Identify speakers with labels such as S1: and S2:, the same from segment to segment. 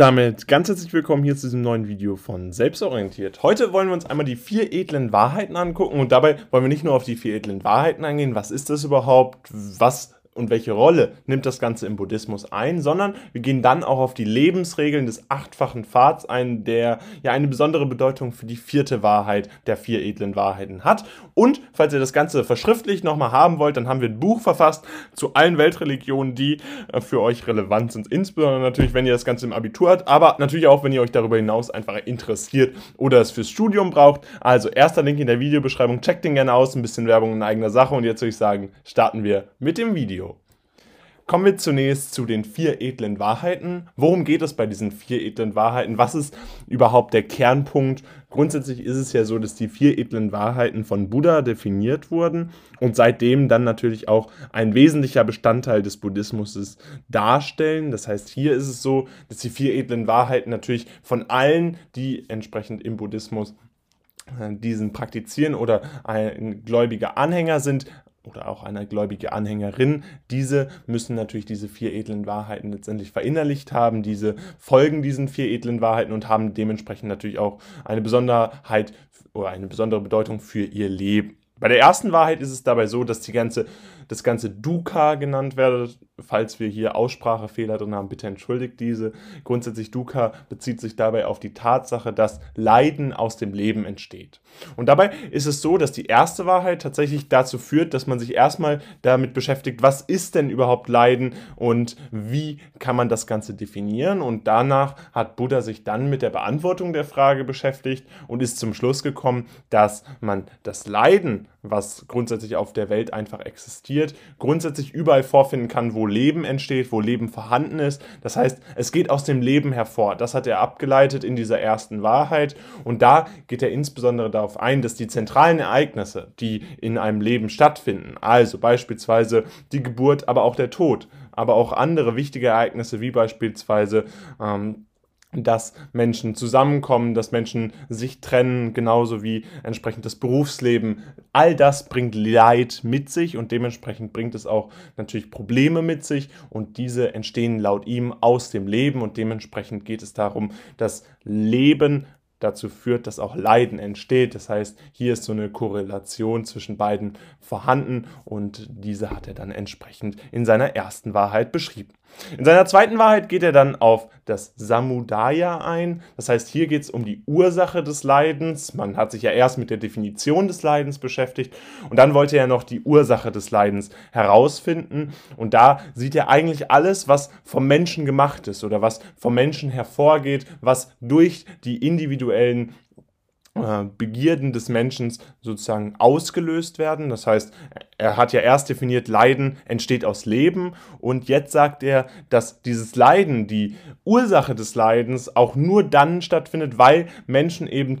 S1: Damit ganz herzlich willkommen hier zu diesem neuen Video von Selbstorientiert. Heute wollen wir uns einmal die vier edlen Wahrheiten angucken und dabei wollen wir nicht nur auf die vier edlen Wahrheiten eingehen, was ist das überhaupt, was und welche Rolle nimmt das Ganze im Buddhismus ein, sondern wir gehen dann auch auf die Lebensregeln des achtfachen Pfads ein, der ja eine besondere Bedeutung für die vierte Wahrheit der vier edlen Wahrheiten hat. Und falls ihr das Ganze verschriftlich nochmal haben wollt, dann haben wir ein Buch verfasst zu allen Weltreligionen, die äh, für euch relevant sind. Insbesondere natürlich, wenn ihr das Ganze im Abitur habt, aber natürlich auch, wenn ihr euch darüber hinaus einfach interessiert oder es fürs Studium braucht. Also erster Link in der Videobeschreibung, checkt den gerne aus, ein bisschen Werbung in eigener Sache und jetzt würde ich sagen, starten wir mit dem Video. Kommen wir zunächst zu den vier edlen Wahrheiten. Worum geht es bei diesen vier edlen Wahrheiten? Was ist überhaupt der Kernpunkt? Grundsätzlich ist es ja so, dass die vier edlen Wahrheiten von Buddha definiert wurden und seitdem dann natürlich auch ein wesentlicher Bestandteil des Buddhismus darstellen. Das heißt, hier ist es so, dass die vier edlen Wahrheiten natürlich von allen, die entsprechend im Buddhismus äh, diesen praktizieren oder ein gläubiger Anhänger sind, oder auch eine gläubige Anhängerin, diese müssen natürlich diese vier edlen Wahrheiten letztendlich verinnerlicht haben, diese folgen diesen vier edlen Wahrheiten und haben dementsprechend natürlich auch eine Besonderheit oder eine besondere Bedeutung für ihr Leben. Bei der ersten Wahrheit ist es dabei so, dass die ganze, das ganze Dukkha genannt wird. Falls wir hier Aussprachefehler drin haben, bitte entschuldigt diese. Grundsätzlich Dukkha bezieht sich dabei auf die Tatsache, dass Leiden aus dem Leben entsteht. Und dabei ist es so, dass die erste Wahrheit tatsächlich dazu führt, dass man sich erstmal damit beschäftigt, was ist denn überhaupt Leiden und wie kann man das Ganze definieren. Und danach hat Buddha sich dann mit der Beantwortung der Frage beschäftigt und ist zum Schluss gekommen, dass man das Leiden was grundsätzlich auf der Welt einfach existiert, grundsätzlich überall vorfinden kann, wo Leben entsteht, wo Leben vorhanden ist. Das heißt, es geht aus dem Leben hervor. Das hat er abgeleitet in dieser ersten Wahrheit. Und da geht er insbesondere darauf ein, dass die zentralen Ereignisse, die in einem Leben stattfinden, also beispielsweise die Geburt, aber auch der Tod, aber auch andere wichtige Ereignisse, wie beispielsweise ähm, dass Menschen zusammenkommen, dass Menschen sich trennen, genauso wie entsprechend das Berufsleben. All das bringt Leid mit sich und dementsprechend bringt es auch natürlich Probleme mit sich und diese entstehen laut ihm aus dem Leben und dementsprechend geht es darum, das Leben dazu führt, dass auch Leiden entsteht. Das heißt, hier ist so eine Korrelation zwischen beiden vorhanden und diese hat er dann entsprechend in seiner ersten Wahrheit beschrieben. In seiner zweiten Wahrheit geht er dann auf das Samudaya ein. Das heißt, hier geht es um die Ursache des Leidens. Man hat sich ja erst mit der Definition des Leidens beschäftigt und dann wollte er noch die Ursache des Leidens herausfinden. Und da sieht er eigentlich alles, was vom Menschen gemacht ist oder was vom Menschen hervorgeht, was durch die individuellen Begierden des Menschen sozusagen ausgelöst werden. Das heißt, er hat ja erst definiert, Leiden entsteht aus Leben und jetzt sagt er, dass dieses Leiden, die Ursache des Leidens auch nur dann stattfindet, weil Menschen eben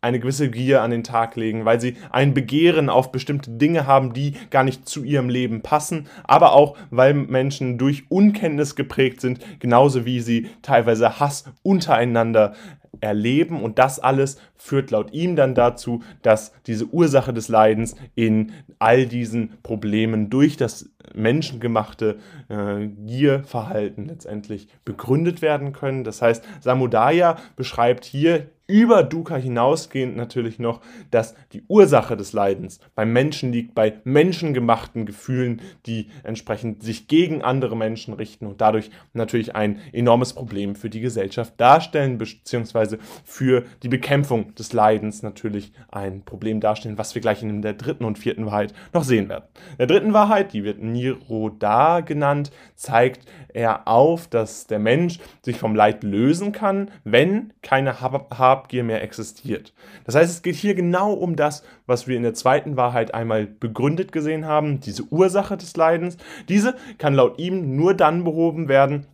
S1: eine gewisse Gier an den Tag legen, weil sie ein Begehren auf bestimmte Dinge haben, die gar nicht zu ihrem Leben passen, aber auch weil Menschen durch Unkenntnis geprägt sind, genauso wie sie teilweise Hass untereinander erleben und das alles führt laut ihm dann dazu, dass diese Ursache des Leidens in all diesen Problemen durch das menschengemachte äh, Gierverhalten letztendlich begründet werden können. Das heißt, Samudaya beschreibt hier über Dukkha hinausgehend natürlich noch, dass die Ursache des Leidens beim Menschen liegt, bei menschengemachten Gefühlen, die entsprechend sich gegen andere Menschen richten und dadurch natürlich ein enormes Problem für die Gesellschaft darstellen, beziehungsweise für die Bekämpfung des Leidens natürlich ein Problem darstellen, was wir gleich in der dritten und vierten Wahrheit noch sehen werden. In der dritten Wahrheit, die wird Niroda genannt, zeigt er auf, dass der Mensch sich vom Leid lösen kann, wenn keine Hab Habgier mehr existiert. Das heißt, es geht hier genau um das, was wir in der zweiten Wahrheit einmal begründet gesehen haben, diese Ursache des Leidens. Diese kann laut ihm nur dann behoben werden,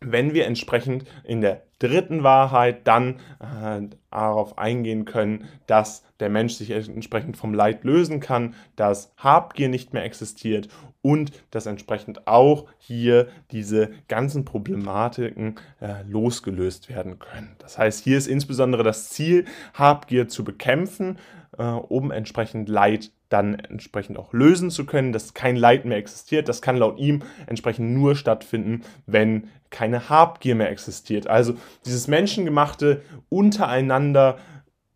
S1: wenn wir entsprechend in der dritten Wahrheit dann äh, darauf eingehen können, dass der Mensch sich entsprechend vom Leid lösen kann, dass Habgier nicht mehr existiert und dass entsprechend auch hier diese ganzen Problematiken äh, losgelöst werden können. Das heißt, hier ist insbesondere das Ziel, Habgier zu bekämpfen, äh, um entsprechend Leid dann entsprechend auch lösen zu können, dass kein Leid mehr existiert. Das kann laut ihm entsprechend nur stattfinden, wenn keine Habgier mehr existiert. Also dieses menschengemachte untereinander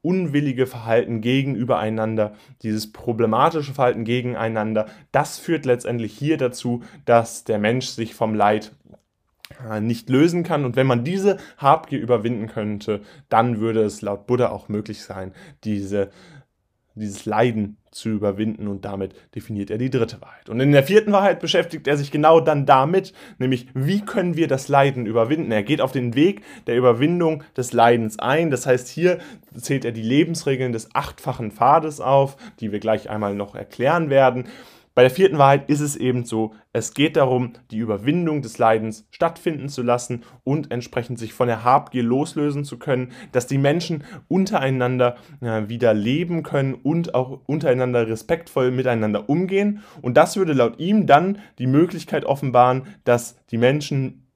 S1: unwillige Verhalten gegenübereinander, dieses problematische Verhalten gegeneinander, das führt letztendlich hier dazu, dass der Mensch sich vom Leid äh, nicht lösen kann. Und wenn man diese Habgier überwinden könnte, dann würde es laut Buddha auch möglich sein, diese dieses Leiden zu überwinden und damit definiert er die dritte Wahrheit. Und in der vierten Wahrheit beschäftigt er sich genau dann damit, nämlich wie können wir das Leiden überwinden. Er geht auf den Weg der Überwindung des Leidens ein. Das heißt, hier zählt er die Lebensregeln des achtfachen Pfades auf, die wir gleich einmal noch erklären werden. Bei der vierten Wahrheit ist es eben so, es geht darum, die Überwindung des Leidens stattfinden zu lassen und entsprechend sich von der Habgier loslösen zu können, dass die Menschen untereinander äh, wieder leben können und auch untereinander respektvoll miteinander umgehen. Und das würde laut ihm dann die Möglichkeit offenbaren, dass die Menschen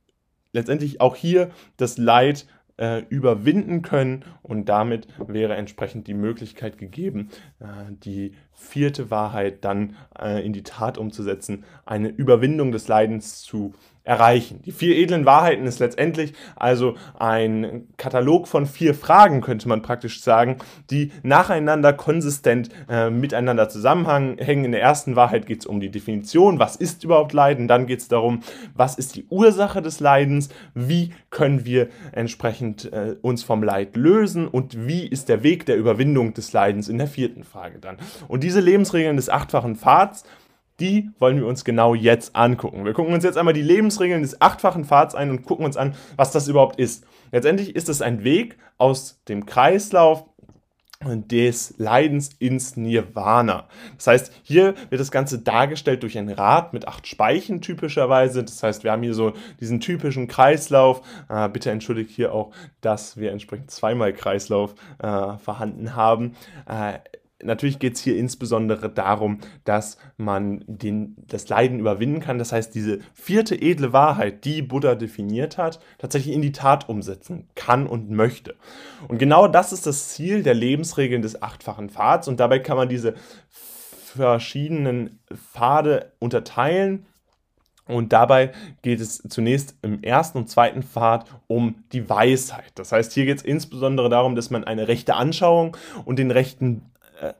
S1: letztendlich auch hier das Leid äh, überwinden können. Und damit wäre entsprechend die Möglichkeit gegeben, äh, die vierte Wahrheit dann äh, in die Tat umzusetzen, eine Überwindung des Leidens zu erreichen. Die vier edlen Wahrheiten ist letztendlich also ein Katalog von vier Fragen, könnte man praktisch sagen, die nacheinander konsistent äh, miteinander zusammenhängen. In der ersten Wahrheit geht es um die Definition, was ist überhaupt Leiden, dann geht es darum, was ist die Ursache des Leidens, wie können wir entsprechend äh, uns vom Leid lösen und wie ist der Weg der Überwindung des Leidens in der vierten Frage dann. Und diese Lebensregeln des achtfachen Pfads die wollen wir uns genau jetzt angucken. Wir gucken uns jetzt einmal die Lebensregeln des achtfachen Pfads ein und gucken uns an, was das überhaupt ist. Letztendlich ist es ein Weg aus dem Kreislauf des Leidens ins Nirvana. Das heißt, hier wird das Ganze dargestellt durch ein Rad mit acht Speichen typischerweise. Das heißt, wir haben hier so diesen typischen Kreislauf. Äh, bitte entschuldigt hier auch, dass wir entsprechend zweimal Kreislauf äh, vorhanden haben. Äh, Natürlich geht es hier insbesondere darum, dass man den, das Leiden überwinden kann. Das heißt, diese vierte edle Wahrheit, die Buddha definiert hat, tatsächlich in die Tat umsetzen kann und möchte. Und genau das ist das Ziel der Lebensregeln des achtfachen Pfads. Und dabei kann man diese verschiedenen Pfade unterteilen. Und dabei geht es zunächst im ersten und zweiten Pfad um die Weisheit. Das heißt, hier geht es insbesondere darum, dass man eine rechte Anschauung und den rechten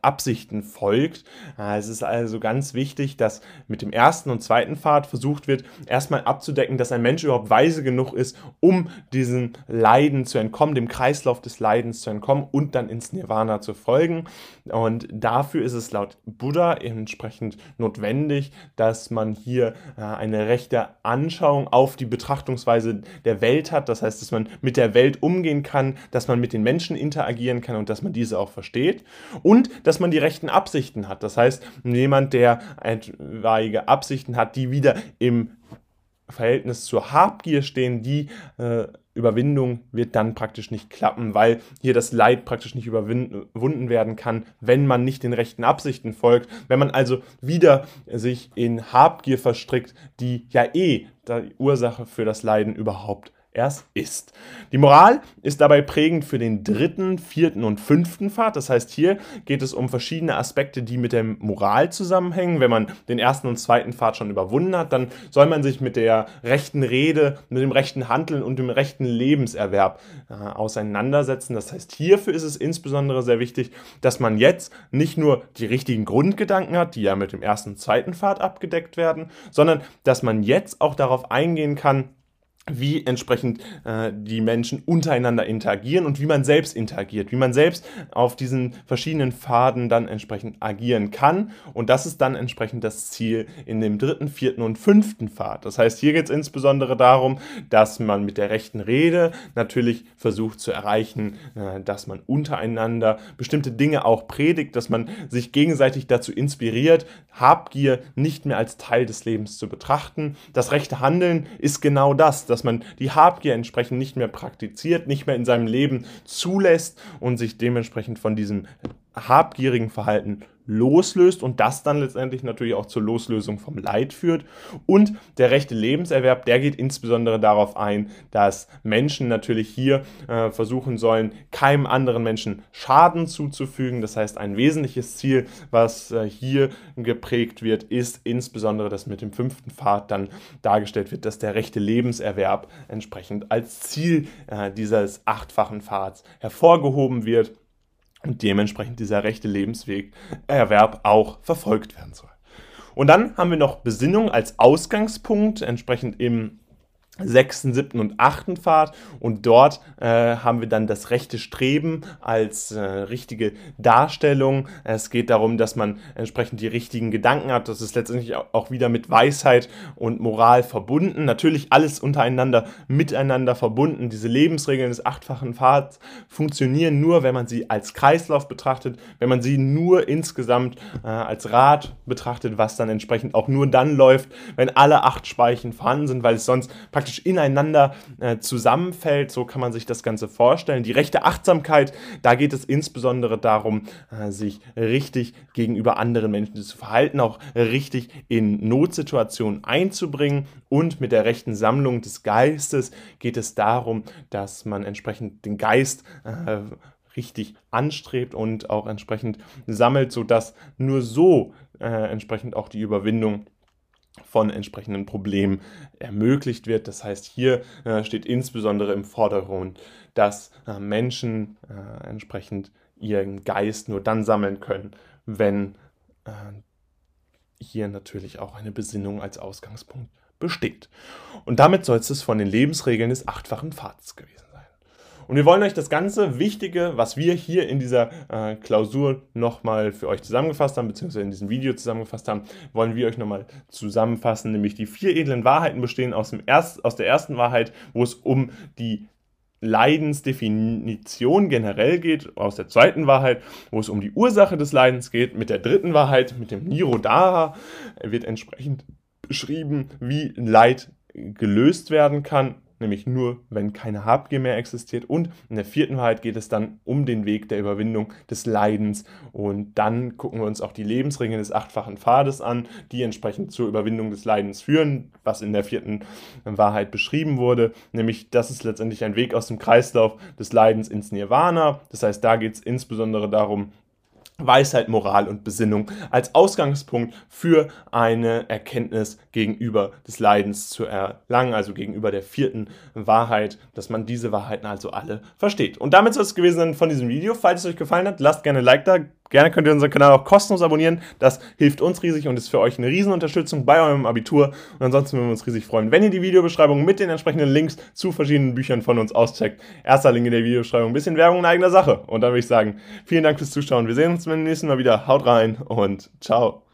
S1: Absichten folgt. Es ist also ganz wichtig, dass mit dem ersten und zweiten Pfad versucht wird, erstmal abzudecken, dass ein Mensch überhaupt weise genug ist, um diesem Leiden zu entkommen, dem Kreislauf des Leidens zu entkommen und dann ins Nirvana zu folgen. Und dafür ist es laut Buddha entsprechend notwendig, dass man hier äh, eine rechte Anschauung auf die Betrachtungsweise der Welt hat. Das heißt, dass man mit der Welt umgehen kann, dass man mit den Menschen interagieren kann und dass man diese auch versteht. Und dass man die rechten Absichten hat. Das heißt, jemand, der etwaige Absichten hat, die wieder im Verhältnis zur Habgier stehen, die äh, Überwindung wird dann praktisch nicht klappen, weil hier das Leid praktisch nicht überwunden werden kann, wenn man nicht den rechten Absichten folgt. Wenn man also wieder sich in Habgier verstrickt, die ja eh die Ursache für das Leiden überhaupt erst ist. Die Moral ist dabei prägend für den dritten, vierten und fünften Pfad. Das heißt, hier geht es um verschiedene Aspekte, die mit der Moral zusammenhängen. Wenn man den ersten und zweiten Pfad schon überwunden hat, dann soll man sich mit der rechten Rede, mit dem rechten Handeln und dem rechten Lebenserwerb äh, auseinandersetzen. Das heißt, hierfür ist es insbesondere sehr wichtig, dass man jetzt nicht nur die richtigen Grundgedanken hat, die ja mit dem ersten und zweiten Pfad abgedeckt werden, sondern dass man jetzt auch darauf eingehen kann, wie entsprechend äh, die Menschen untereinander interagieren und wie man selbst interagiert, wie man selbst auf diesen verschiedenen Pfaden dann entsprechend agieren kann. Und das ist dann entsprechend das Ziel in dem dritten, vierten und fünften Pfad. Das heißt, hier geht es insbesondere darum, dass man mit der rechten Rede natürlich versucht zu erreichen, äh, dass man untereinander bestimmte Dinge auch predigt, dass man sich gegenseitig dazu inspiriert, Habgier nicht mehr als Teil des Lebens zu betrachten. Das rechte Handeln ist genau das, dass man die Habgier entsprechend nicht mehr praktiziert, nicht mehr in seinem Leben zulässt und sich dementsprechend von diesem habgierigen Verhalten loslöst und das dann letztendlich natürlich auch zur Loslösung vom Leid führt. Und der rechte Lebenserwerb, der geht insbesondere darauf ein, dass Menschen natürlich hier äh, versuchen sollen, keinem anderen Menschen Schaden zuzufügen. Das heißt, ein wesentliches Ziel, was äh, hier geprägt wird, ist insbesondere, dass mit dem fünften Pfad dann dargestellt wird, dass der rechte Lebenserwerb entsprechend als Ziel äh, dieses achtfachen Pfads hervorgehoben wird und dementsprechend dieser rechte Lebensweg Erwerb auch verfolgt werden soll. Und dann haben wir noch Besinnung als Ausgangspunkt, entsprechend im sechsten, siebten und achten Pfad und dort äh, haben wir dann das rechte Streben als äh, richtige Darstellung. Es geht darum, dass man entsprechend die richtigen Gedanken hat. Das ist letztendlich auch wieder mit Weisheit und Moral verbunden. Natürlich alles untereinander miteinander verbunden. Diese Lebensregeln des achtfachen Pfads funktionieren nur, wenn man sie als Kreislauf betrachtet, wenn man sie nur insgesamt äh, als Rad betrachtet, was dann entsprechend auch nur dann läuft, wenn alle acht Speichen vorhanden sind, weil es sonst praktisch praktisch ineinander äh, zusammenfällt. So kann man sich das Ganze vorstellen. Die rechte Achtsamkeit, da geht es insbesondere darum, äh, sich richtig gegenüber anderen Menschen zu verhalten, auch richtig in Notsituationen einzubringen. Und mit der rechten Sammlung des Geistes geht es darum, dass man entsprechend den Geist äh, richtig anstrebt und auch entsprechend sammelt, sodass nur so äh, entsprechend auch die Überwindung von entsprechenden Problemen ermöglicht wird. Das heißt, hier äh, steht insbesondere im Vordergrund, dass äh, Menschen äh, entsprechend ihren Geist nur dann sammeln können, wenn äh, hier natürlich auch eine Besinnung als Ausgangspunkt besteht. Und damit soll es von den Lebensregeln des achtfachen Pfads gewesen. Und wir wollen euch das ganze Wichtige, was wir hier in dieser äh, Klausur nochmal für euch zusammengefasst haben, beziehungsweise in diesem Video zusammengefasst haben, wollen wir euch nochmal zusammenfassen. Nämlich die vier edlen Wahrheiten bestehen aus, dem erst, aus der ersten Wahrheit, wo es um die Leidensdefinition generell geht, aus der zweiten Wahrheit, wo es um die Ursache des Leidens geht, mit der dritten Wahrheit, mit dem Nirodhara, wird entsprechend beschrieben, wie Leid gelöst werden kann nämlich nur, wenn keine Habgier mehr existiert. Und in der vierten Wahrheit geht es dann um den Weg der Überwindung des Leidens. Und dann gucken wir uns auch die Lebensregeln des achtfachen Pfades an, die entsprechend zur Überwindung des Leidens führen, was in der vierten Wahrheit beschrieben wurde. Nämlich, das ist letztendlich ein Weg aus dem Kreislauf des Leidens ins Nirvana. Das heißt, da geht es insbesondere darum, Weisheit, Moral und Besinnung als Ausgangspunkt für eine Erkenntnis gegenüber des Leidens zu erlangen, also gegenüber der vierten Wahrheit, dass man diese Wahrheiten also alle versteht. Und damit soll es gewesen sein von diesem Video. Falls es euch gefallen hat, lasst gerne ein Like da, Gerne könnt ihr unseren Kanal auch kostenlos abonnieren. Das hilft uns riesig und ist für euch eine Riesenunterstützung bei eurem Abitur. Und ansonsten würden wir uns riesig freuen, wenn ihr die Videobeschreibung mit den entsprechenden Links zu verschiedenen Büchern von uns auscheckt. Erster Link in der Videobeschreibung. Ein bisschen Werbung in eigener Sache. Und dann würde ich sagen, vielen Dank fürs Zuschauen. Wir sehen uns beim nächsten Mal wieder. Haut rein und ciao.